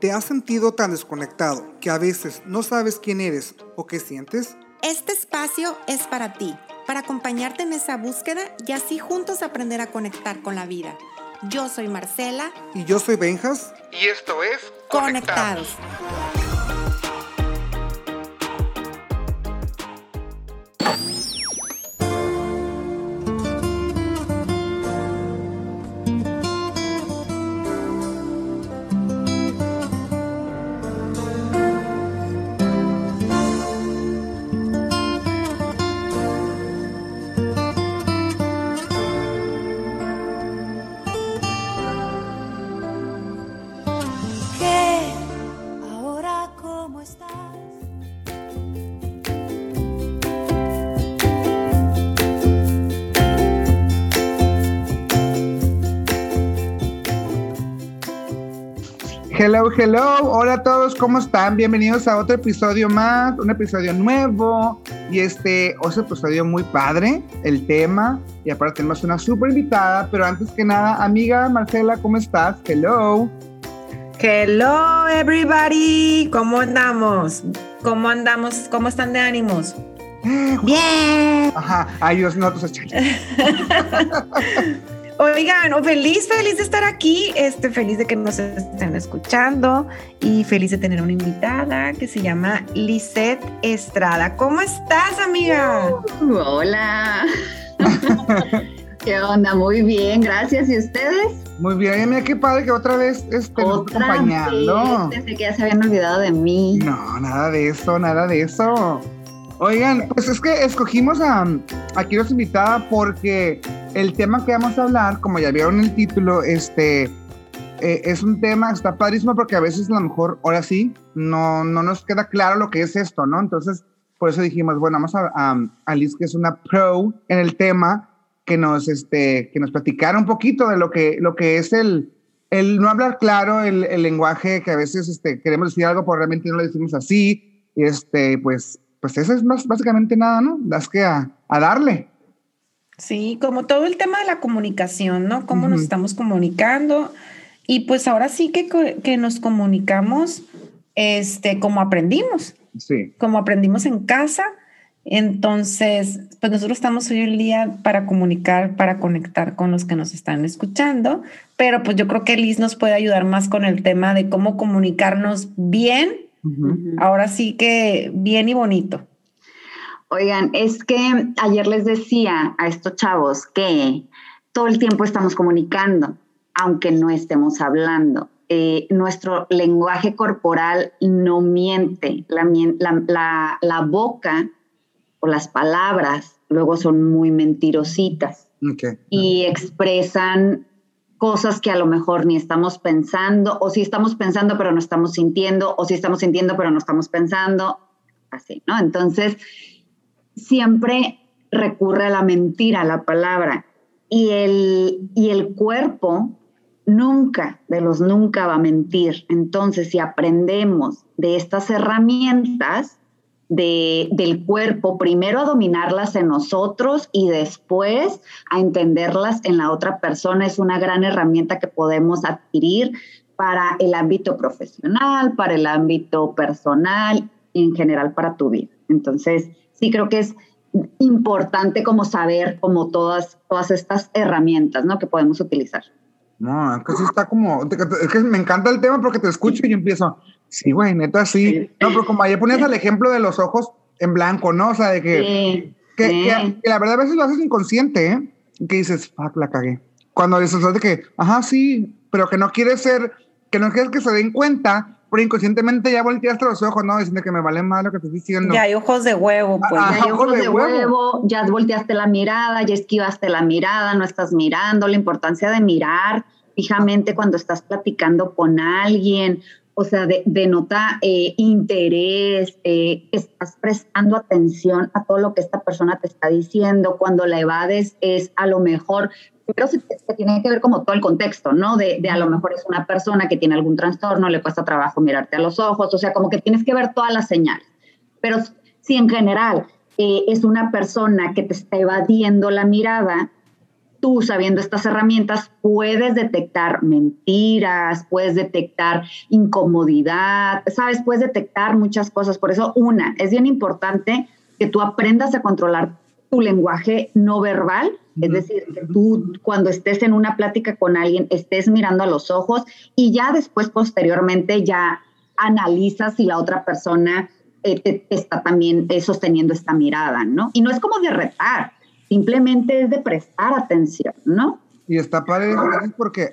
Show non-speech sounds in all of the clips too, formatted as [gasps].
¿Te has sentido tan desconectado que a veces no sabes quién eres o qué sientes? Este espacio es para ti, para acompañarte en esa búsqueda y así juntos aprender a conectar con la vida. Yo soy Marcela. Y yo soy Benjas. Y esto es Conectados. Hello, hello, hola a todos, ¿cómo están? Bienvenidos a otro episodio más, un episodio nuevo y este otro episodio muy padre, el tema y aparte tenemos una súper invitada, pero antes que nada, amiga Marcela, ¿cómo estás? Hello. Hello everybody, ¿cómo andamos? ¿Cómo andamos? ¿Cómo están de ánimos? [gasps] Bien. Ajá, ay Dios, no, pues [laughs] [laughs] Oigan, oh, feliz, feliz de estar aquí, este, feliz de que nos estén escuchando y feliz de tener una invitada que se llama Lisette Estrada. ¿Cómo estás, amiga? Uh, hola. [laughs] ¿Qué onda? Muy bien, gracias. ¿Y ustedes? Muy bien, mira qué padre que otra vez estén acompañando. Vez. Pensé que ya se habían olvidado de mí. No, nada de eso, nada de eso. Oigan, pues es que escogimos a, aquí los invitada porque el tema que vamos a hablar, como ya vieron el título, este, eh, es un tema, está padrísimo porque a veces a lo mejor, ahora sí, no, no nos queda claro lo que es esto, ¿no? Entonces, por eso dijimos, bueno, vamos a, a, Liz, que es una pro en el tema, que nos, este, que nos platicara un poquito de lo que, lo que es el, el no hablar claro, el, el lenguaje que a veces este, queremos decir algo, pero realmente no lo decimos así, este, pues pues eso es más, básicamente nada, ¿no? Das que a, darle. Sí, como todo el tema de la comunicación, ¿no? Cómo nos estamos comunicando. Y pues ahora sí que, que nos comunicamos este, como aprendimos. Sí. Como aprendimos en casa. Entonces, pues nosotros estamos hoy el día para comunicar, para conectar con los que nos están escuchando, pero pues yo creo que Liz nos puede ayudar más con el tema de cómo comunicarnos bien Ahora sí que bien y bonito. Oigan, es que ayer les decía a estos chavos que todo el tiempo estamos comunicando, aunque no estemos hablando. Eh, nuestro lenguaje corporal no miente. La, boca o las palabras luego son muy mentirositas y expresan cosas que a lo mejor ni estamos pensando, o si estamos pensando pero no estamos sintiendo, o si estamos sintiendo pero no estamos pensando, así, ¿no? Entonces, siempre recurre a la mentira, a la palabra, y el, y el cuerpo nunca, de los nunca va a mentir. Entonces, si aprendemos de estas herramientas, del cuerpo, primero a dominarlas en nosotros y después a entenderlas en la otra persona, es una gran herramienta que podemos adquirir para el ámbito profesional, para el ámbito personal en general para tu vida. Entonces, sí creo que es importante como saber como todas, todas estas herramientas ¿no? que podemos utilizar. No, es que sí está como, es que me encanta el tema porque te escucho y yo empiezo, Sí, güey, neta, sí. No, pero como ayer ponías el ejemplo de los ojos en blanco, ¿no? O sea, de que, que, la verdad a veces lo haces inconsciente, ¿eh? Que dices, fuck, la cagué. Cuando dices de que, ajá, sí, pero que no quieres ser, que no quieres que se den cuenta, pero inconscientemente ya volteaste los ojos, ¿no? Diciendo que me vale más lo que estoy diciendo. Ya hay ojos de huevo, pues. ya hay ojos, de, huevo. ya volteaste la mirada, ya esquivaste la mirada, no estás mirando, la importancia de mirar fijamente cuando estás platicando con alguien o sea, denota eh, interés, eh, estás prestando atención a todo lo que esta persona te está diciendo. Cuando la evades es a lo mejor, pero se, tiene que ver como todo el contexto, ¿no? De, a lo mejor es una persona que tiene algún trastorno, le cuesta trabajo mirarte a los ojos, o sea, como que tienes que ver todas las señales. Pero si en general eh, es una persona que te está evadiendo la mirada, tú sabiendo estas herramientas puedes detectar mentiras, puedes detectar incomodidad, sabes, puedes detectar muchas cosas. Por eso, una, es bien importante que tú aprendas a controlar tu lenguaje no verbal, es decir, que tú cuando estés en una plática con alguien estés mirando a los ojos y ya después, posteriormente, ya analizas si la otra persona eh, te, está también eh, sosteniendo esta mirada, ¿no? Y no es como de retar, simplemente es de prestar atención, ¿no? Y está padre porque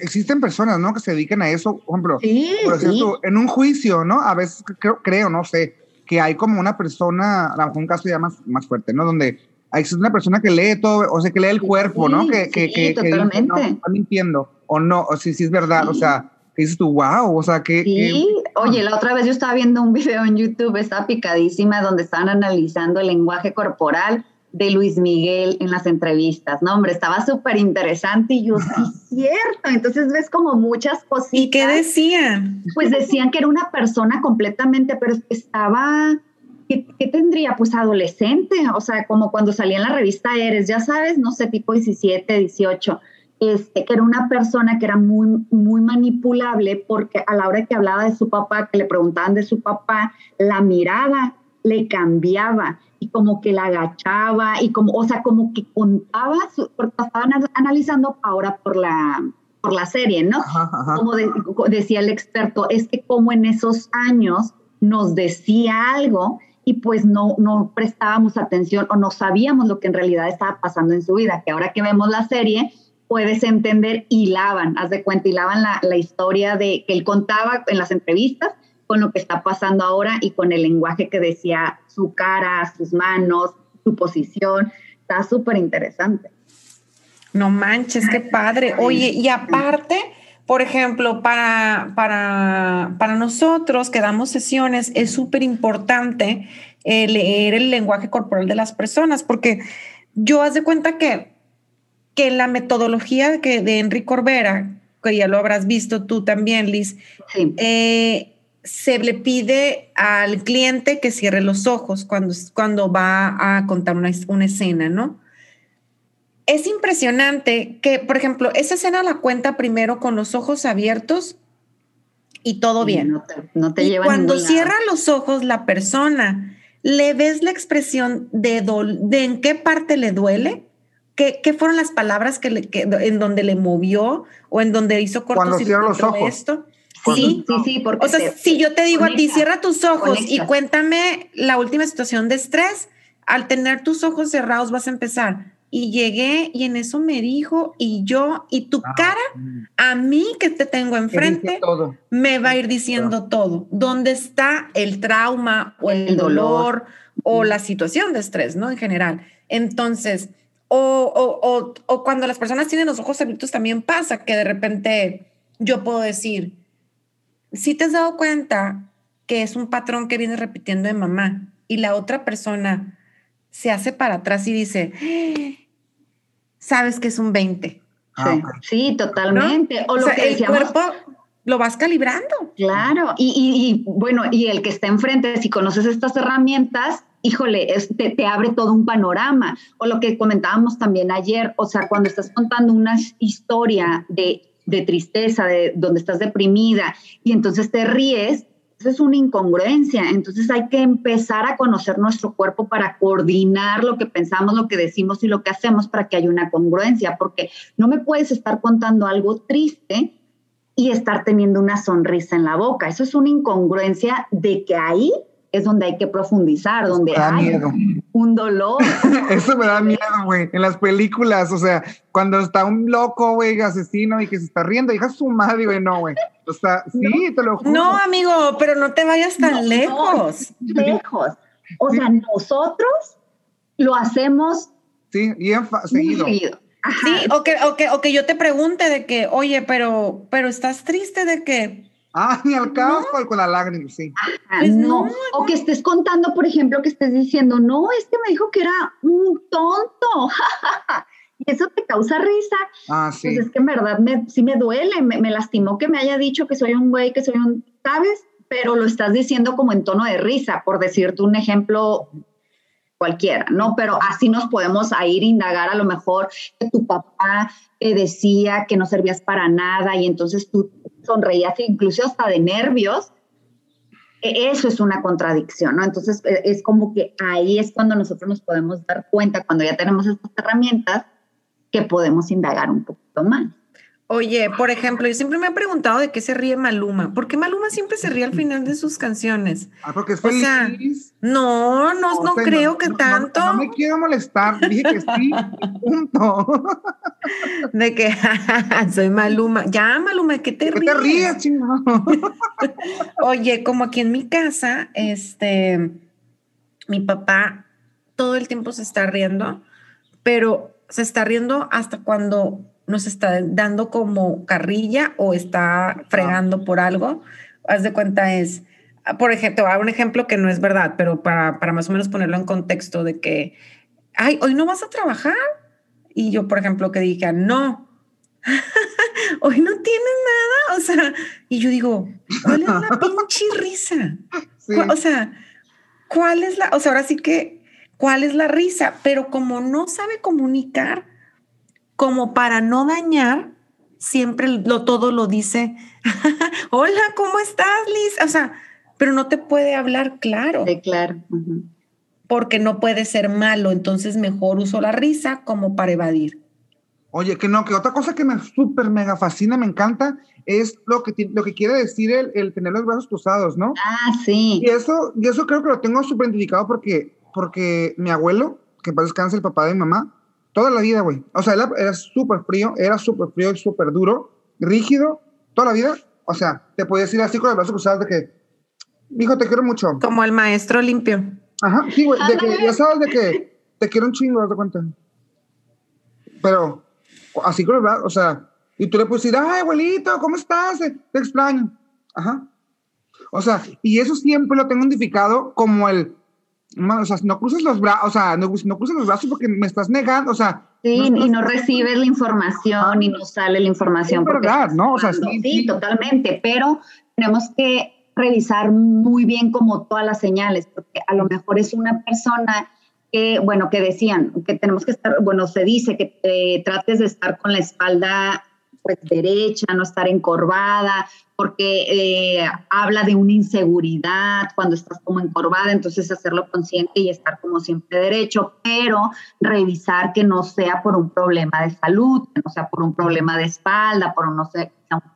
existen personas, ¿no? Que se dedican a eso, por ejemplo, en un juicio, ¿no? A veces creo, creo, no sé, que hay como una persona, a lo mejor un caso ya más, más fuerte, ¿no? Donde existe una persona que lee todo, o sea, que lee el cuerpo, ¿no? Que, que, que, totalmente. no, está mintiendo, o no, o si, si es verdad, o sea, que dices tú, wow, o sea, que... Sí, oye, la otra vez yo estaba viendo un video en YouTube, estaba picadísima, donde estaban analizando el lenguaje corporal de Luis Miguel en las entrevistas, ¿no? Hombre, estaba súper interesante y yo, sí, cierto. Entonces ves como muchas cositas. ¿Y qué decían? Pues decían que era una persona completamente, pero estaba, ¿qué, tendría? Pues adolescente, o sea, como cuando salía en la revista Eres, ya sabes, no sé, tipo 17, 18. Este, que era una persona que era muy, muy manipulable porque a la hora que hablaba de su papá, que le preguntaban de su papá, la mirada le cambiaba y como que la agachaba y como, o sea, como que contaba, porque estaban analizando ahora por la, por la serie, ¿no? Como decía el experto, es que como en esos años nos decía algo y pues no, no prestábamos atención o no sabíamos lo que en realidad estaba pasando en su vida, que ahora que vemos la serie, puedes entender, hilaban, haz de cuenta, hilaban la, la historia de que él contaba en las entrevistas con lo que está pasando ahora y con el lenguaje que decía su cara, sus manos, su posición. Está súper interesante. No manches, qué padre. Oye, y aparte, por ejemplo, para, para, para nosotros que damos sesiones, es súper importante eh, leer el lenguaje corporal de las personas, porque yo haz de cuenta que, que la metodología que de Enrique Corbera, que ya lo habrás visto tú también, Liz, sí. eh, se le pide al cliente que cierre los ojos cuando, cuando va a contar una, escena, ¿no? Es impresionante que, por ejemplo, esa escena la cuenta primero con los ojos abiertos y todo bien. No te, y cuando cierra los ojos la persona, ¿le ves la expresión de, de en qué parte le duele? ¿Qué, ¿Qué, fueron las palabras que, le, en donde le movió o en donde hizo cortocircuito esto? Sí, sí, sí. Porque o sea, si yo te digo a ti, cierra tus ojos y cuéntame la última situación de estrés, al tener tus ojos cerrados vas a empezar. Y llegué y en eso me dijo, y yo, y tu ah, cara, a mí que te tengo enfrente, me va a ir diciendo todo. ¿Dónde está el trauma o el, dolor, o la situación de estrés, ¿no? En general. Entonces, o, o, o cuando las personas tienen los ojos abiertos también pasa que de repente yo puedo decir, si te has dado cuenta que es un patrón que viene repitiendo de mamá y la otra persona se hace para atrás y dice, sabes que es un 20. Ah, sí, totalmente. O, lo que el cuerpo lo vas calibrando. Claro, y, bueno, y el que está enfrente, si conoces estas herramientas, híjole, te, te, abre todo un panorama. O lo que comentábamos también ayer, o sea, cuando estás contando una historia de de tristeza, de donde estás deprimida y entonces te ríes, eso es una incongruencia. Entonces hay que empezar a conocer nuestro cuerpo para coordinar lo que pensamos, lo que decimos y lo que hacemos para que haya una congruencia, porque no me puedes estar contando algo triste y estar teniendo una sonrisa en la boca. Eso es una incongruencia de que ahí es donde hay que profundizar, donde hay un dolor. [laughs] Eso me da miedo, güey. En las películas, o sea, cuando está un loco, güey, asesino y que se está riendo, hija su madre, güey, no, güey. O sea, sí, te lo juro. No, amigo, pero no te vayas tan lejos. lejos. O sea, nosotros lo hacemos. Sí, bien seguido. Sí, o que, o, que, o que yo te pregunte de que, oye, pero, pero estás triste de que Ah, ni al cabo con la lágrima, sí. Pues no. O que estés contando, por ejemplo, que estés diciendo, no, este me dijo que era un tonto. [laughs] y eso te causa risa. Ah, sí. Pues es que en verdad me, sí me duele, me, me, lastimó que me haya dicho que soy un güey, que soy un, ¿sabes? Pero lo estás diciendo como en tono de risa, por decirte un ejemplo cualquiera, ¿no? Pero así nos podemos a ir a indagar a lo mejor que tu papá te decía que no servías para nada y entonces tú sonreías incluso hasta de nervios. E, eso es una contradicción, ¿no? Entonces e, es como que ahí es cuando nosotros nos podemos dar cuenta, cuando ya tenemos estas herramientas, que podemos indagar un poquito más. Oye, por ejemplo, yo siempre me he preguntado de qué se ríe Maluma. ¿Por qué Maluma siempre se ríe al final de sus canciones? Ah, porque es feliz. no, no, no, creo que tanto. No, me quiero molestar, dije que sí, [laughs] punto. De que [laughs] soy Maluma. Ya, Maluma, ¿qué te ¿Qué ríes? te ríes, chingado? [laughs] Oye, como aquí en mi casa, este, mi papá todo el tiempo se está riendo, pero se está riendo hasta cuando nos está dando como carrilla o está fregando por algo. Haz de cuenta es, por ejemplo, un ejemplo que no es verdad, pero para, para más o menos ponerlo en contexto de que, ay, hoy no vas a trabajar. Y yo, por ejemplo, que dije, no, [laughs] hoy no tienes nada. O sea, y yo digo, ¿cuál es la [laughs] pinche risa? O sea, ¿cuál es la, o sea, ahora sí que, ¿cuál es la risa? Pero como no sabe comunicar, como para no dañar, siempre lo todo lo dice, [laughs] hola, ¿cómo estás, Liz? O sea, pero no te puede hablar claro. Sí, claro. Porque no puede ser malo, entonces mejor uso la risa como para evadir. Oye, que no, que otra cosa que me súper mega fascina, me encanta, es lo que, lo que quiere decir el, el, tener los brazos cruzados, ¿no? Ah, sí. Y eso, y eso creo que lo tengo súper identificado porque, porque mi abuelo, que para descanse el papá de mi mamá, Toda la vida, güey. O sea, era súper frío, era súper frío y súper duro, rígido, toda la vida. O sea, te podías ir así con el brazo cruzado de que, hijo, te quiero mucho. Como el maestro limpio. Ajá, sí, güey, de que ya sabes de que te quiero un chingo, date cuenta. Pero así con el brazo, o sea, y tú le puedes decir, ay, abuelito, ¿cómo estás? Te extraño. Ajá. O sea, y eso siempre lo tengo identificado como el o sea, no cruces los brazos, o sea, no, no cruces los brazos porque me estás negando, o sea. Sí, y no recibes la información y no sale la información. Es verdad, ¿no? O sea, sí, sí, totalmente, pero tenemos que revisar muy bien como todas las señales, porque a lo mejor es una persona que, bueno, que decían que tenemos que estar, bueno, se dice que trates de estar con la espalda pues derecha, no estar encorvada, porque eh, habla de una inseguridad cuando estás como encorvada, entonces hacerlo consciente y estar como siempre derecho, pero revisar que no sea por un problema de salud, que no sea por un problema de espalda, por un, no sé,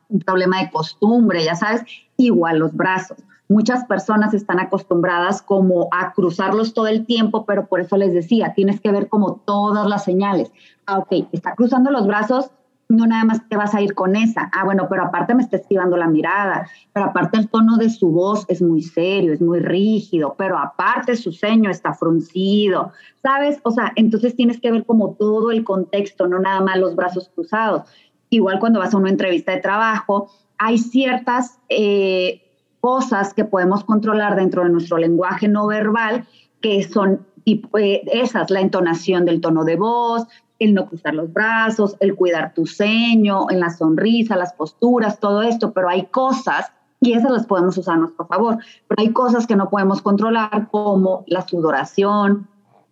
un problema de costumbre, ya sabes, igual los brazos. Muchas personas están acostumbradas como a cruzarlos todo el tiempo, pero por eso les decía, tienes que ver como todas las señales. Ah, ok, está cruzando los brazos, no nada más te vas a ir con esa. Ah, bueno, pero aparte me está esquivando la mirada, pero aparte el tono de su voz es muy serio, es muy rígido, pero aparte su ceño está fruncido, ¿sabes? O sea, entonces tienes que ver como todo el contexto, no nada más los brazos cruzados. Igual cuando vas a una entrevista de trabajo, hay ciertas eh, cosas que podemos controlar dentro de nuestro lenguaje no verbal que son tipo, eh, esas, la entonación del tono de voz, el no cruzar los brazos, el cuidar tu ceño, en la sonrisa, las posturas, todo esto, pero hay cosas, y esas las podemos usar a nuestro favor, pero hay cosas que no podemos controlar como la sudoración,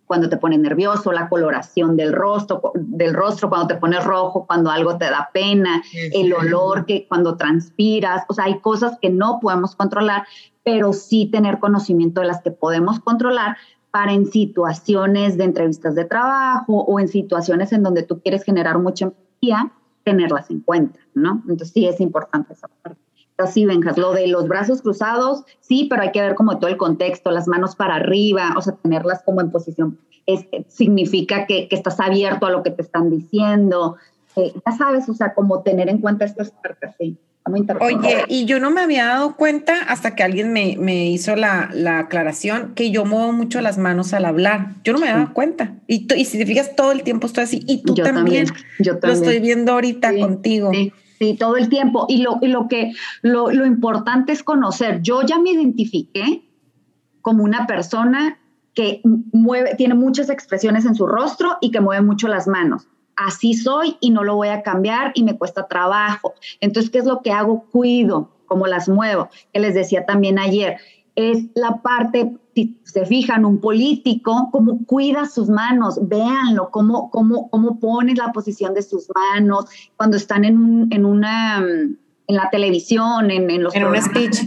cuando te pones nervioso, la coloración del rostro, del rostro cuando te pones rojo, cuando algo te da pena, el olor que cuando transpiras, o sea, hay cosas que no podemos controlar, pero sí tener conocimiento de las que podemos controlar para en situaciones de entrevistas de trabajo o en situaciones en donde tú quieres generar mucha empatía, tenerlas en cuenta, ¿no? Entonces sí es importante esa parte. Así, Benjas, lo de los brazos cruzados, sí, pero hay que ver como todo el contexto, las manos para arriba, o sea, tenerlas como en posición, es, significa que, que, estás abierto a lo que te están diciendo, eh, ya sabes, o sea, como tener en cuenta estas partes, sí. Oye, y yo no me había dado cuenta hasta que alguien me, me hizo la, la, aclaración que yo muevo mucho las manos al hablar. Yo no me había dado cuenta. Y, y si te fijas, todo el tiempo estoy así. Y tú también, Yo también. Lo estoy viendo ahorita contigo. Sí. Sí, todo el tiempo. Y lo, y lo que lo, lo importante es conocer. Yo ya me identifiqué como una persona que mueve, tiene muchas expresiones en su rostro y que mueve mucho las manos así soy y no lo voy a cambiar y me cuesta trabajo. Entonces, ¿qué es lo que hago? Cuido, como las muevo. Que les decía también ayer, es la parte, si se fijan, un político, cómo cuida sus manos, véanlo, cómo, cómo, cómo pone la posición de sus manos cuando están en, un, en una en la televisión, en, en los en un speech.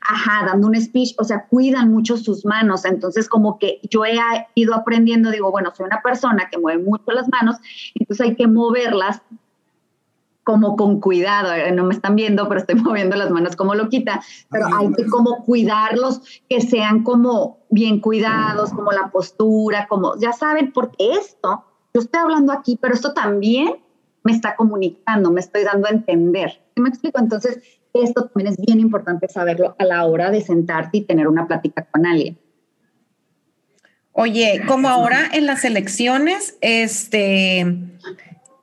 Ajá, dando un speech, o sea, cuidan mucho sus manos. Entonces, como que yo he ido aprendiendo, digo, bueno, soy una persona que mueve mucho las manos, entonces hay que moverlas como con cuidado, eh, no me están viendo, pero estoy [laughs] moviendo las manos como loquita, pero hay que como cuidarlos, que sean como bien cuidados, como la postura, como, ya saben, porque esto, yo estoy hablando aquí, pero esto también me está comunicando, me estoy dando a entender. ¿Sí me explico? Entonces, esto también es bien importante saberlo a la hora de sentarte y tener una plática con alguien. Oye, como ahora en las elecciones, este,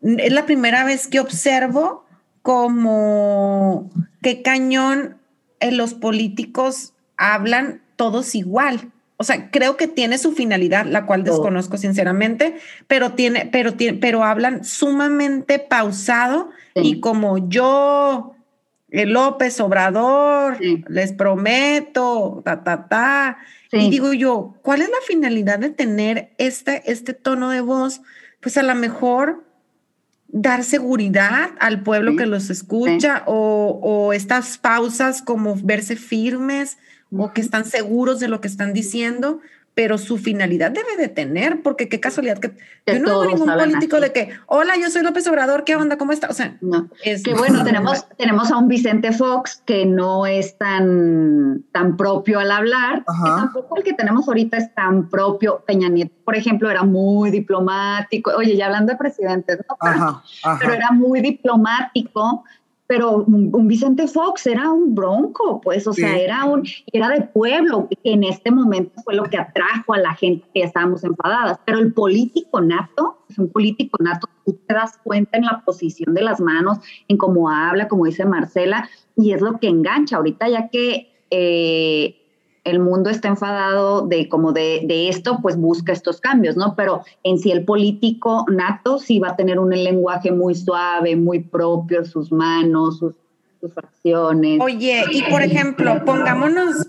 es la primera vez que observo como qué cañón en los políticos hablan todos igual. O sea, creo que tiene su finalidad, la cual desconozco sinceramente, pero tiene, pero tiene, pero hablan sumamente pausado y como yo, el López Obrador, les prometo, ta, ta, ta. Y digo yo, ¿cuál es la finalidad de tener este, este tono de voz? Pues a lo mejor dar seguridad al pueblo que los escucha o, o, estas pausas como verse firmes o que están seguros de lo que están diciendo, pero su finalidad debe de tener, porque qué casualidad que, yo no veo ningún político de que, hola, yo soy López Obrador, ¿qué onda? ¿Cómo está? O sea, no. es que bueno, tenemos, tenemos a un Vicente Fox que no es tan, tan propio al hablar, y tampoco el que tenemos ahorita es tan propio. Peña Nieto, por ejemplo, era muy diplomático, oye, ya hablando de presidentes, ¿no? pero era muy diplomático, pero un, Vicente Fox era un bronco, pues, o sea, era un, era de pueblo, que en este momento fue lo que atrajo a la gente que estábamos enfadadas. Pero el político nato, es un político nato, tú te das cuenta en la posición de las manos, en cómo habla, como dice Marcela, y es lo que engancha. Ahorita ya que eh, el mundo está enfadado de como de, de, esto, pues busca estos cambios, ¿no? Pero en sí el político nato sí va a tener un lenguaje muy suave, muy propio, sus manos, sus, sus acciones. Oye, y por ejemplo, pongámonos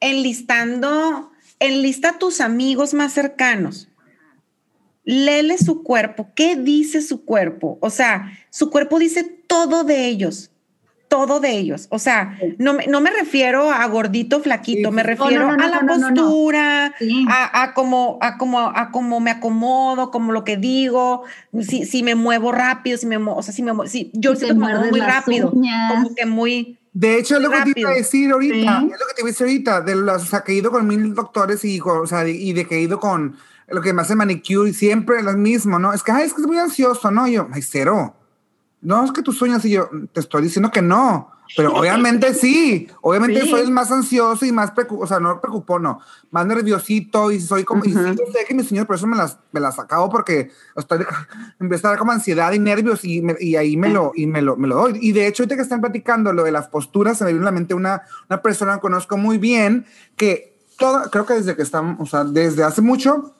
enlistando, enlista tus amigos más cercanos. Lele su cuerpo. ¿Qué dice su cuerpo? O sea, su cuerpo dice todo de ellos todo de ellos. O sea, no, no me refiero a gordito, flaquito, me refiero a la postura, a, a, cómo, a, cómo, a cómo me acomodo, como lo que digo, si, si me muevo rápido, si me o sea, si me si yo siento muevo muy rápido, como que muy... De hecho, es lo que te iba a decir ahorita, es lo que te iba a decir ahorita, de los, o sea, que he ido con mil doctores y, o sea, y de que he ido con lo que me hace manicure y siempre lo mismo, ¿no? Es que, ay, es que es muy ansioso, ¿no? Y yo, ay, cero no, es que tú sueñas y yo te estoy diciendo que no, pero obviamente sí, obviamente soy el más ansioso y más, o sea, no preocupo, no, más nerviosito y soy como, y sí, yo sé que mi señor, por eso me las, me las acabo porque estoy, [laughs] empezar a dar como ansiedad y nervios y, y ahí me lo, y me lo, me lo doy. Y de hecho, ahorita que están platicando lo de las posturas, se me viene a la mente una, una persona que conozco muy bien que todo, creo que desde que estamos, o sea, desde hace mucho,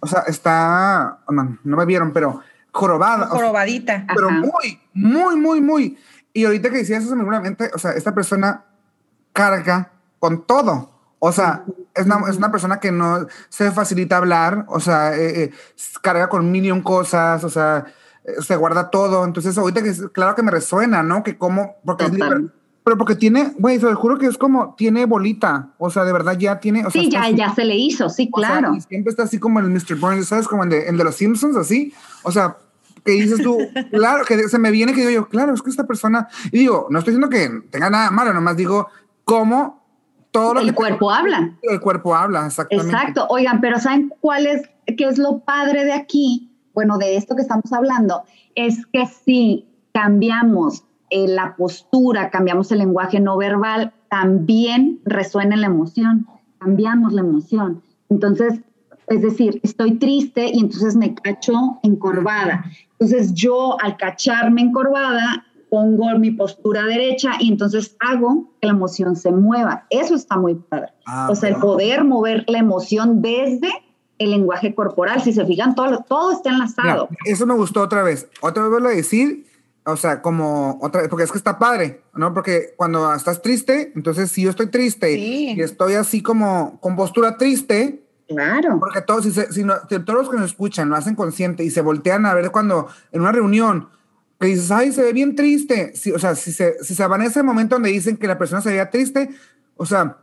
o sea, está, no, no me vieron, pero jorobada. Jorobadita. pero muy, muy, muy, muy. Y ahorita que decías eso, seguramente, o sea, esta persona carga con todo. O sea, es una, es una, persona que no se facilita hablar, o sea, eh, eh, carga con millón cosas, o sea, eh, se guarda todo. Entonces, ahorita que claro que me resuena, ¿no? Que como, porque es libre, pero porque tiene, güey, se lo juro que es como, tiene bolita, o sea, de verdad ya tiene. O sea, sí, ya, ya se le hizo, sí, claro. y siempre está así como el Mr. Burns, ¿sabes? Como el de, el de los Simpsons, así. O sea, que dices tú, [laughs] claro, que se me viene que digo yo, claro, es que esta persona, y digo, no estoy diciendo que tenga nada malo, nomás digo, cómo todo lo el cuerpo habla. El cuerpo habla, exactamente. Exacto. Oigan, pero ¿saben cuál es, qué es lo padre de aquí? Bueno, de esto que estamos hablando, es que si cambiamos eh, la postura, cambiamos el lenguaje no verbal, también resuena la emoción, cambiamos la emoción. Entonces, es decir, estoy triste y entonces me cacho encorvada. Entonces yo al cacharme encorvada pongo mi postura derecha y entonces hago que la emoción se mueva. Eso está muy padre. Ah, o sea, el poder mover la emoción desde el lenguaje corporal. Si se fijan, todo, todo está enlazado. eso me gustó otra vez. Otra vez vuelvo a decir o sea, como otra vez, porque es que está padre, ¿no? Porque cuando estás triste, entonces si yo estoy triste y estoy así como con postura triste, Claro. Porque todos, si, si, todos los que nos escuchan lo hacen consciente y se voltean a ver cuando en una reunión que dices, ay, se ve bien triste. Si, o sea, si se, si se van a ese momento donde dicen que la persona se veía triste, o sea,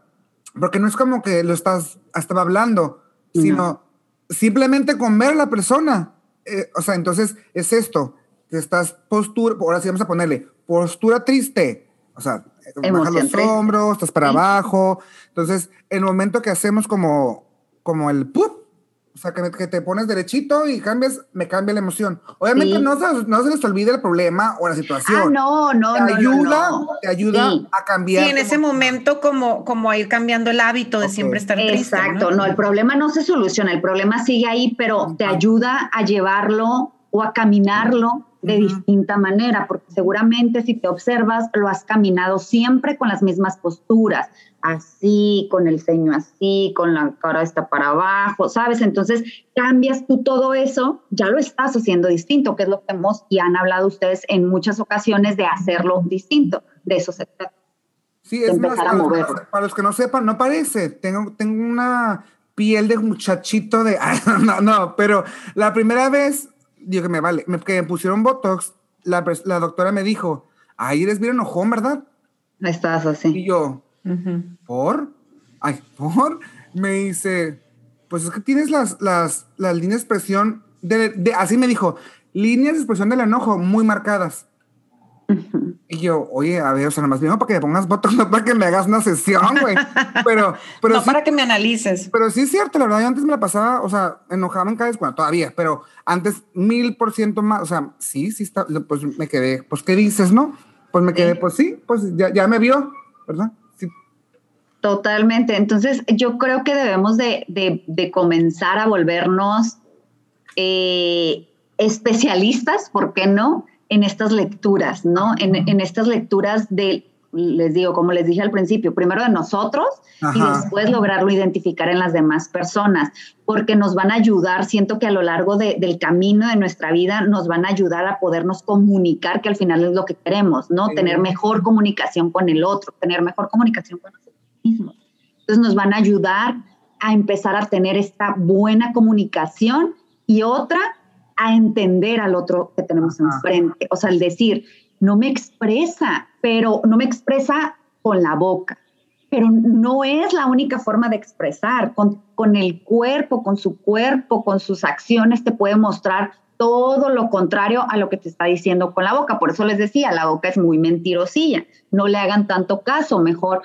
porque no es como que lo estás, estaba hablando, sino simplemente con ver a la persona. Eh, o sea, entonces es esto estás postura, ahora sí vamos a ponerle, postura triste, o sea, bajas los hombros, estás para abajo, entonces el momento que hacemos como, como el ¡pup! O sea, que, que, te pones derechito y cambias, me cambia la emoción. Obviamente no, se, no se les olvide el problema o la situación. Ah, no, no, te ayuda, Te ayuda a cambiar. Sí, en ese momento como, como a ir cambiando el hábito de siempre estar triste. Exacto, ¿no? el problema no se soluciona, el problema sigue ahí, pero te ayuda a llevarlo o a caminarlo de distinta manera, porque seguramente si te observas, lo has caminado siempre con las mismas posturas, así, con el ceño así, con la cara está para abajo, ¿sabes? Entonces cambias tú todo eso, ya lo estás haciendo distinto, que es lo que hemos y han hablado ustedes en muchas ocasiones de hacerlo distinto, de eso se trata. Sí, es más, para, para, los que no sepan, no parece, tengo, tengo una piel de muchachito de... [laughs] no, no, pero la primera vez digo que me vale, me, que me pusieron Botox, la, la doctora me dijo, ay, eres bien enojón, ¿verdad? Estás así. Y yo, ¿por? Ay, ¿por? Me dice, pues es que tienes las, las, las líneas de expresión, de, de, así me dijo, líneas de expresión del enojo muy marcadas. Y yo, oye, a ver, o sea, nomás vino para que me pongas botox, [laughs] no para que me hagas una sesión, güey. Pero, pero. no para que me analices. Pero sí es cierto, la verdad, yo antes me la pasaba, o sea, enojaba en cada vez, bueno, todavía, pero antes mil por ciento más, o sea, sí, sí está, pues me quedé, pues, ¿qué dices, no? Pues me quedé, pues sí, pues ya, ya me vio, ¿verdad? Totalmente. Entonces, yo creo que debemos de, de, de comenzar a volvernos eh, especialistas, ¿por qué no? en estas lecturas, ¿no? En, estas lecturas de, les digo, como les dije al principio, primero de nosotros y después lograrlo identificar en las demás personas, porque nos van a ayudar, siento que a lo largo del camino de nuestra vida nos van a ayudar a podernos comunicar, que al final es lo que queremos, ¿no? Tener mejor comunicación con el otro, tener mejor comunicación con nosotros mismos. Entonces nos van a ayudar a empezar a tener esta buena comunicación y otra a entender al otro que tenemos enfrente. O sea, el decir, no me expresa, pero no me expresa con la boca. Pero no es la única forma de expresar. Con, con el cuerpo, con su cuerpo, con sus acciones, te puede mostrar todo lo contrario a lo que te está diciendo con la boca. Por eso les decía, la boca es muy mentirosilla. No le hagan tanto caso, mejor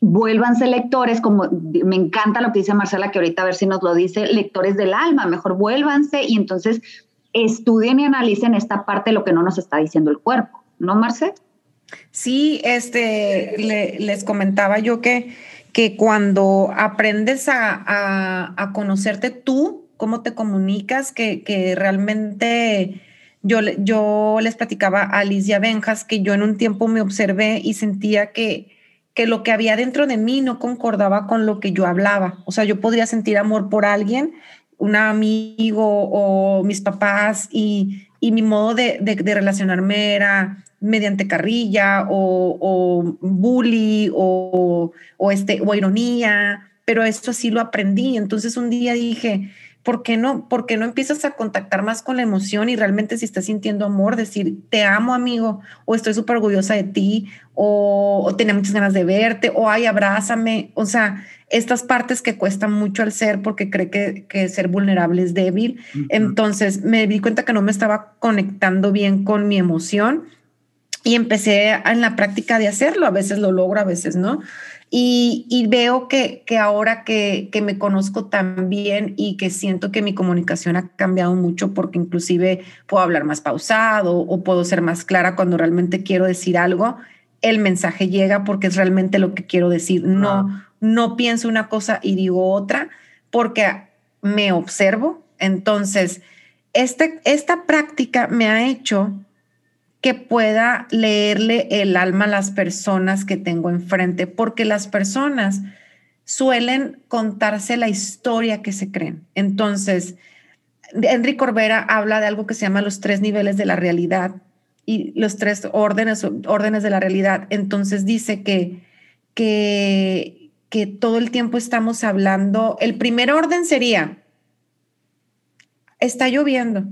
vuélvanse lectores, como me encanta lo que dice Marcela, que ahorita a ver si nos lo dice, lectores del alma, mejor vuélvanse y entonces estudien y analicen esta parte de lo que no nos está diciendo el cuerpo, ¿no, Marce? Sí, este, les comentaba yo que, que cuando aprendes a, a, conocerte tú, cómo te comunicas, que, que realmente yo, yo les platicaba a Alicia Benjas que yo en un tiempo me observé y sentía que, que lo que había dentro de mí no concordaba con lo que yo hablaba. O sea, yo podría sentir amor por alguien, un amigo o mis papás y, y mi modo de, de, relacionarme era mediante carrilla o, o bully o, o, este, o ironía, pero esto sí lo aprendí. Entonces un día dije, ¿por qué no, por qué no empiezas a contactar más con la emoción y realmente si estás sintiendo amor, decir, te amo amigo, o estoy súper orgullosa de ti, o, tenía muchas ganas de verte, o ay, abrázame, o sea, estas partes que cuestan mucho al ser porque cree que, que ser vulnerable es débil. Entonces me di cuenta que no me estaba conectando bien con mi emoción y empecé en la práctica de hacerlo. A veces lo logro, a veces no. Y, veo que, que ahora que, que, me conozco tan bien y que siento que mi comunicación ha cambiado mucho porque inclusive puedo hablar más pausado o puedo ser más clara cuando realmente quiero decir algo, el mensaje llega porque es realmente lo que quiero decir. No, no pienso una cosa y digo otra porque me observo. Entonces, este, esta práctica me ha hecho que pueda leerle el alma a las personas que tengo enfrente, porque las personas suelen contarse la historia que se creen. Entonces, Enrique Corbera habla de algo que se llama los tres niveles de la realidad y los tres órdenes, órdenes de la realidad. Entonces dice que, que, que todo el tiempo estamos hablando, el primer orden sería, está lloviendo.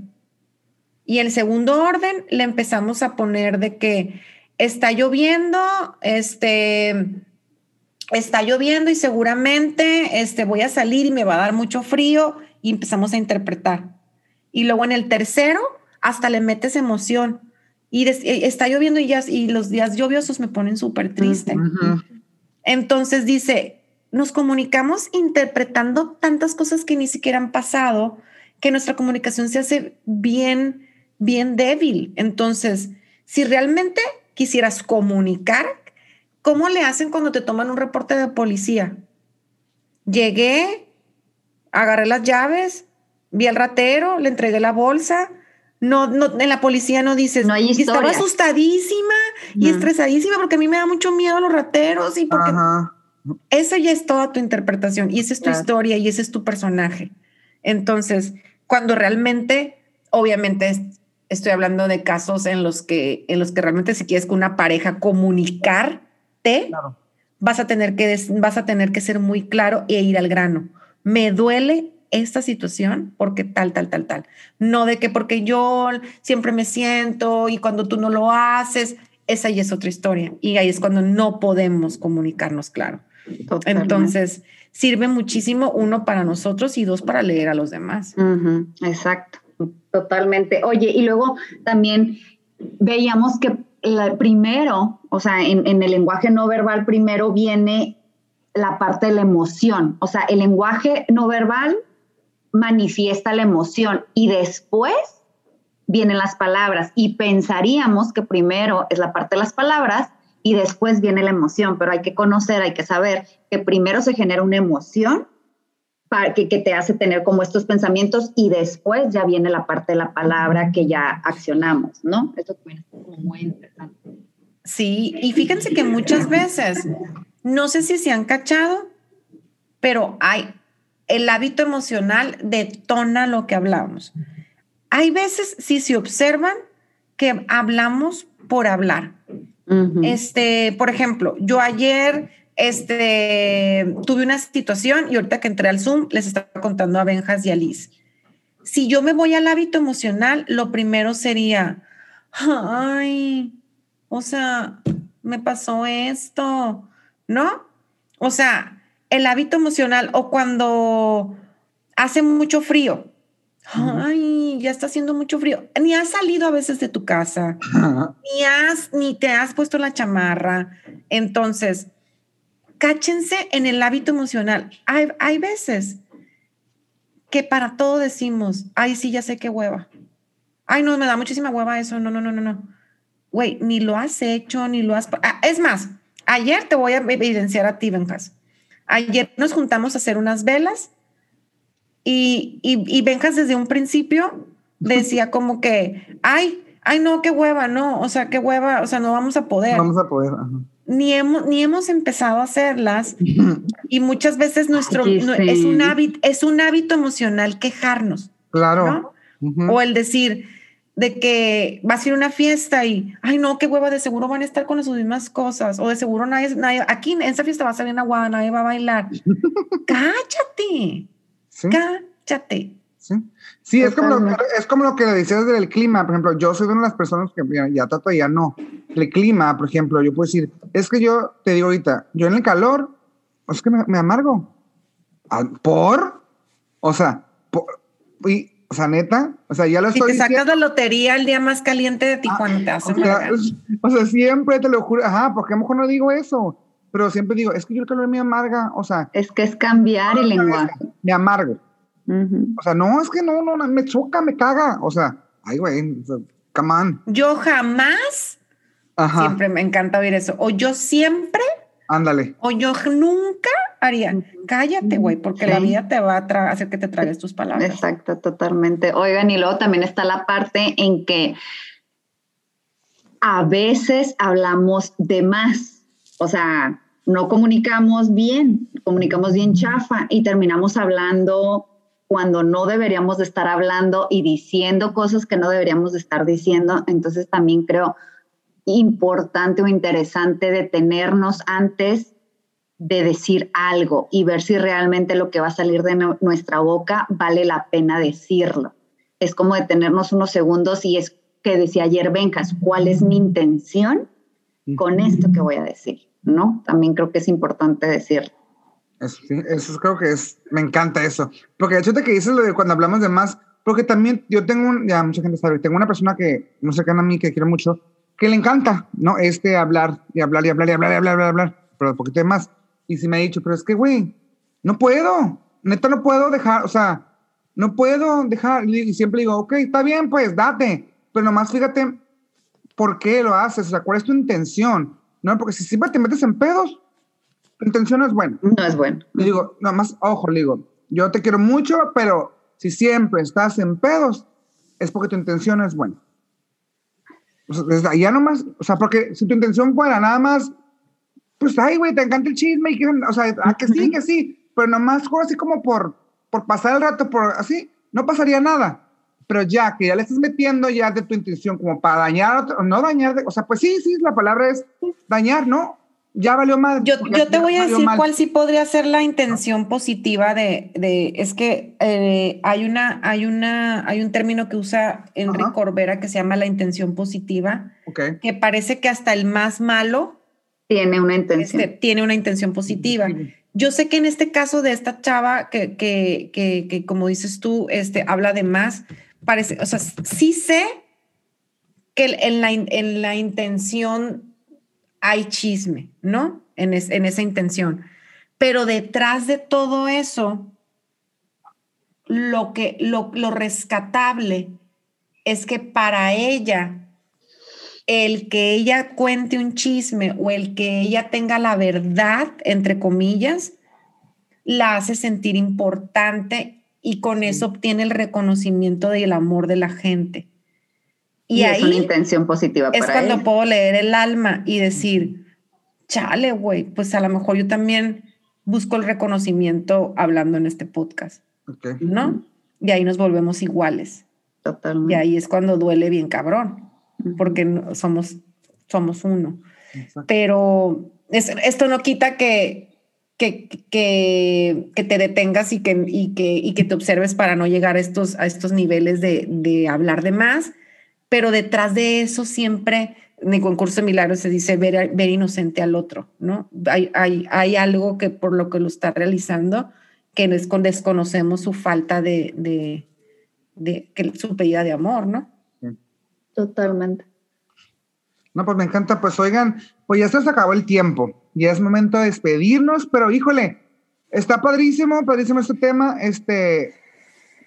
Y el segundo orden le empezamos a poner de que está lloviendo, este, está lloviendo y seguramente este, voy a salir y me va a dar mucho frío y empezamos a interpretar. Y luego en el tercero hasta le metes emoción y eh, está lloviendo y, ya, y los días lluviosos me ponen súper triste. Entonces dice, nos comunicamos interpretando tantas cosas que ni siquiera han pasado, que nuestra comunicación se hace bien, bien débil. Entonces, si realmente quisieras comunicar, ¿cómo le hacen cuando te toman un reporte de policía? Llegué, agarré las llaves, vi al ratero, le entregué la bolsa, no, no, en la policía no dices, no hay estaba asustadísima y estresadísima porque a mí me da mucho miedo los rateros y porque esa ya es toda tu interpretación y esa es tu historia y ese es tu personaje. Entonces, cuando realmente, obviamente estoy hablando de casos en los que, en los que realmente si quieres con una pareja comunicarte, vas a tener que, vas a tener que ser muy claro e ir al grano. Me duele esta situación porque tal, tal, tal, tal. No de que porque yo siempre me siento y cuando tú no lo haces, esa ya es otra historia. Y ahí es cuando no podemos comunicarnos claro. Entonces, sirve muchísimo uno para nosotros y dos para leer a los demás. Exacto, totalmente. Oye, y luego también veíamos que primero, o sea, en, en el lenguaje no verbal primero viene la parte de la emoción. O sea, el lenguaje no verbal manifiesta la emoción y después vienen las palabras y pensaríamos que primero es la parte de las palabras y después viene la emoción, pero hay que conocer, hay que saber que primero se genera una emoción para que, que te hace tener como estos pensamientos y después ya viene la parte de la palabra que ya accionamos, ¿no? Esto también es como muy interesante. Sí, y fíjense que muchas veces, no sé si se han cachado, pero hay el hábito emocional detona lo que hablamos. Hay veces, si se observan, que hablamos por hablar. Este, por ejemplo, yo ayer este, tuve una situación y ahorita que entré al Zoom les estaba contando a Benjas y a Liz. Si yo me voy al hábito emocional, lo primero sería, ay, o sea, me pasó esto, ¿no? O sea, el hábito emocional o cuando hace mucho frío. Ay, ya está haciendo mucho frío. Ni has salido a veces de tu casa, ni has, ni te has puesto la chamarra. Entonces, cáchense en el hábito emocional. Hay, hay veces que para todo decimos, ay, sí, ya sé qué hueva. Ay, no, me da muchísima hueva eso. No, no, no, no, no. Güey, ni lo has hecho, ni lo has. Ah, es más, ayer te voy a evidenciar a ti, Benjas. Ayer nos juntamos a hacer unas velas y, y, Benjas desde un principio decía como que, ay, ay, no, qué hueva, no, o sea, qué hueva, o sea, no vamos a poder. Vamos a poder. Ni hemos, ni hemos empezado a hacerlas y muchas veces nuestro es, un hábito, es un hábito emocional quejarnos. Claro. O el decir, de que vas a ir a una fiesta y, ay, no, qué hueva, de seguro van a estar con las mismas cosas, o de seguro nadie, nadie aquí en esa fiesta va a salir una guada, nadie va a bailar. [laughs] Cállate, cállate. Sí, sí es, como lo, es como lo que decías del clima. Por ejemplo, yo soy una de las personas que ya, trato ya no. El clima, por ejemplo, yo puedo decir, es que yo te digo ahorita, yo en el calor, es que me, me amargo. Ah, ¿Por? O sea, por, y o sea, neta, o sea, ya lo estoy. Si te sacas la lotería el día más caliente de Tijuana, te hace o sea, o sea, siempre te lo juro, ajá, porque a lo mejor no digo eso, pero siempre digo, es que yo el calor me amarga, o sea. Es que es cambiar el lenguaje. Me amargo. O sea, no, es que no, no, me choca, me caga, o sea, ay, güey, come on. Yo jamás, ajá. siempre me encanta oír eso, o yo siempre. Ándale. O yo nunca haría, cállate, güey, porque la vida te va a hacer que te tragues tus palabras. Exacto, totalmente. Oigan, y luego también está la parte en que a veces hablamos de más, o sea, no comunicamos bien, comunicamos bien chafa y terminamos hablando cuando no deberíamos de estar hablando y diciendo cosas que no deberíamos de estar diciendo. Entonces también creo importante o interesante detenernos antes de decir algo y ver si realmente lo que va a salir de nuestra boca vale la pena decirlo. Es como detenernos unos segundos y es que decía ayer Bencas, ¿cuál es mi intención con esto que voy a decir? ¿No? También creo que es importante decirlo. Eso, eso creo que es, me encanta eso. Porque de hecho te que dices lo de cuando hablamos de más, porque también yo tengo, un, ya mucha gente sabe, tengo una persona que no cercana a mí, que quiero mucho, que le encanta, ¿no? Este hablar y hablar y hablar y hablar y hablar y hablar, pero un poquito de más. Y si me ha dicho, pero es que, güey, no puedo, neta no puedo dejar, o sea, no puedo dejar, y siempre digo, ok, está bien, pues date, pero nomás fíjate por qué lo haces, o sea, cuál es tu intención, ¿no? Porque si siempre te metes en pedos, tu intención no es buena. No es bueno. Y digo, nomás, ojo, le digo, yo te quiero mucho, pero si siempre estás en pedos, es porque tu intención no es buena. O sea, desde allá nomás, o sea, porque si tu intención fuera nada más pues, ay, güey, te encanta el chisme, y que, o sea, a que sí, que sí, pero nomás así como por, por pasar el rato, por así, no pasaría nada. Pero ya que ya le estás metiendo ya de tu intención como para dañar, no dañar, o sea, pues sí, sí, la palabra es dañar, ¿no? Ya valió mal. Yo, yo te voy a decir cuál sí podría ser la intención positiva de, de es que eh, hay una, hay una, hay un término que usa Enrique Corbera que se llama la intención positiva, okay. que parece que hasta el más malo tiene una intención. Este, tiene una intención positiva. Yo sé que en este caso de esta chava que, que, que, como dices tú, este, habla de más, parece, o sea, sí sé que en la, en la intención hay chisme, ¿no? En, en esa intención. Pero detrás de todo eso, lo, que, lo, lo rescatable es que para ella el que ella cuente un chisme o el que ella tenga la verdad, entre comillas, la hace sentir importante y con eso obtiene el reconocimiento y el amor de la gente. Y, ahí es una intención positiva es cuando puedo leer el alma y decir, chale, güey, pues a lo mejor yo también busco el reconocimiento hablando en este podcast. ¿No? Y ahí nos volvemos iguales. Totalmente. Y ahí es cuando duele bien cabrón porque somos, somos uno. Pero esto no quita que, que, que, que, te detengas y que, y, que, y que te observes para no llegar a estos, a estos niveles de, de hablar de más, pero detrás de eso siempre, en el concurso de milagros se dice ver, ver inocente al otro, ¿no? Hay, hay, hay algo que por lo que lo está realizando, que desconocemos su falta de, de, de, de su pedida de amor, ¿no? Totalmente. No, pues me encanta. Pues oigan, pues ya se nos acabó el tiempo. Ya es momento de despedirnos, pero híjole, está padrísimo, padrísimo este tema. Este,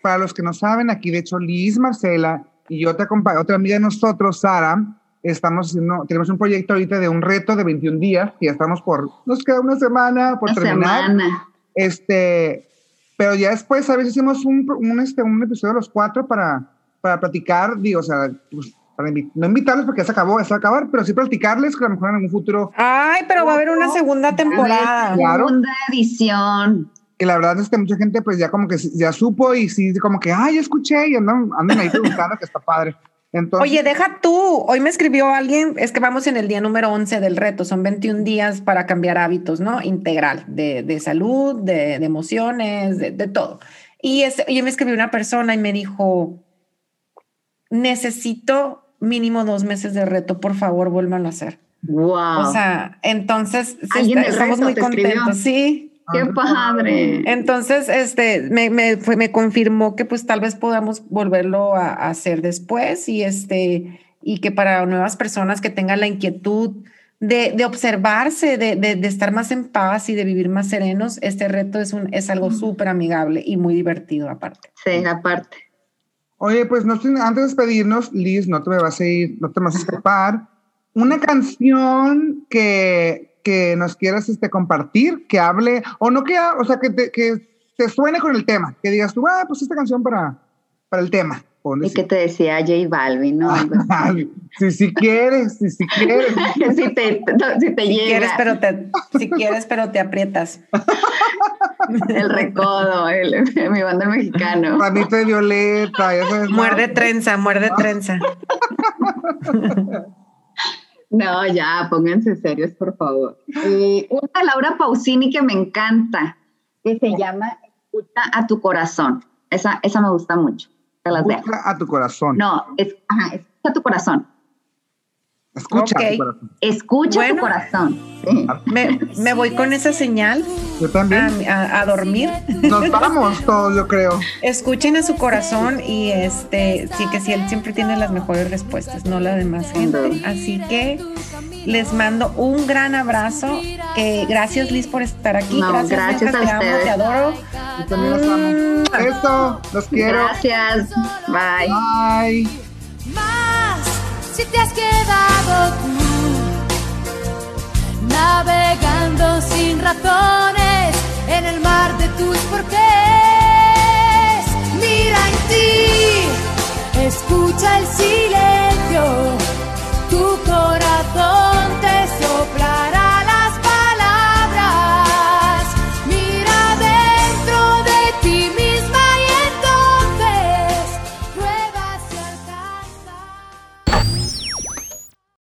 para los que no saben, aquí de hecho Liz, Marcela y yo te acompaño, otra amiga de nosotros, Sara, estamos haciendo, tenemos un proyecto ahorita de un reto de 21 días, y ya estamos por, nos queda una semana por una terminar. Semana. Este, pero ya después, a veces hicimos un, un, este, un episodio de los cuatro para, para platicar, digo, o sea, pues, no invitarles porque ya se acabó, ya se va a acabar, pero sí platicarles que a lo mejor en algún futuro. Ay, pero va a haber una segunda temporada. Claro. Segunda edición. Que la verdad es que mucha gente pues ya como que ya supo y sí, como que, ay, escuché y andan, andan ahí preguntando que está padre. Entonces, Oye, deja tú. Hoy me escribió alguien, es que vamos en el día número 11 del reto, son 21 días para cambiar hábitos, ¿no? Integral, de, de salud, de, de emociones, de, de, todo. Y es, yo me escribió una persona y me dijo, necesito mínimo dos meses de reto, por favor, vuélvanlo a hacer. Wow. O sea, entonces estamos muy contentos, sí. Qué padre. Entonces, este, me, me, fue, me confirmó que pues tal vez podamos volverlo a, hacer después y este, y que para nuevas personas que tengan la inquietud de, de observarse, de, de, de, estar más en paz y de vivir más serenos, este reto es, un, es algo súper amigable y muy divertido aparte. Sí, aparte. Oye, pues no, antes de despedirnos, Liz, no te me vas a ir, no te vas a escapar. Una canción que, que nos quieras este, compartir, que hable, o no que, o sea, que te, que te suene con el tema, que digas tú, ah, pues esta canción para, para el tema. Y que te decía J Balvin, ¿no? si, [laughs] si quieres, si, si quieres. [laughs] si te, si te si Quieres, pero te, si quieres, pero te aprietas. el recodo, el, mi banda mexicano. Ramito de violeta, ya sabes. Muerde trenza, muerde trenza. [laughs] No, ya, pónganse serios, por favor. Eh, una Laura Pausini que me encanta, que se llama Escucha a tu corazón. Esa, esa me gusta mucho. Te las dejo. Escucha a tu corazón. No, es, ajá, escucha a tu corazón. Escucha a Ok. tu corazón. Escucha Bueno. tu corazón. Sí. Me, me voy con esa señal Yo a, también. a- a dormir. Nos vamos todos, yo creo. Escuchen a su corazón y este sí que sí él siempre tiene las mejores respuestas, no la demás gente. Así que les mando un gran abrazo. Que gracias Liz por estar aquí. No, gracias, gracias a te amo, ustedes. te adoro. Yo también los amo. Eso, los quiero. Gracias. Bye. Bye si te has quedado tú navegando sin razones en el mar de tus porqués. Mira en ti, escucha el silencio, tu corazón te sopla.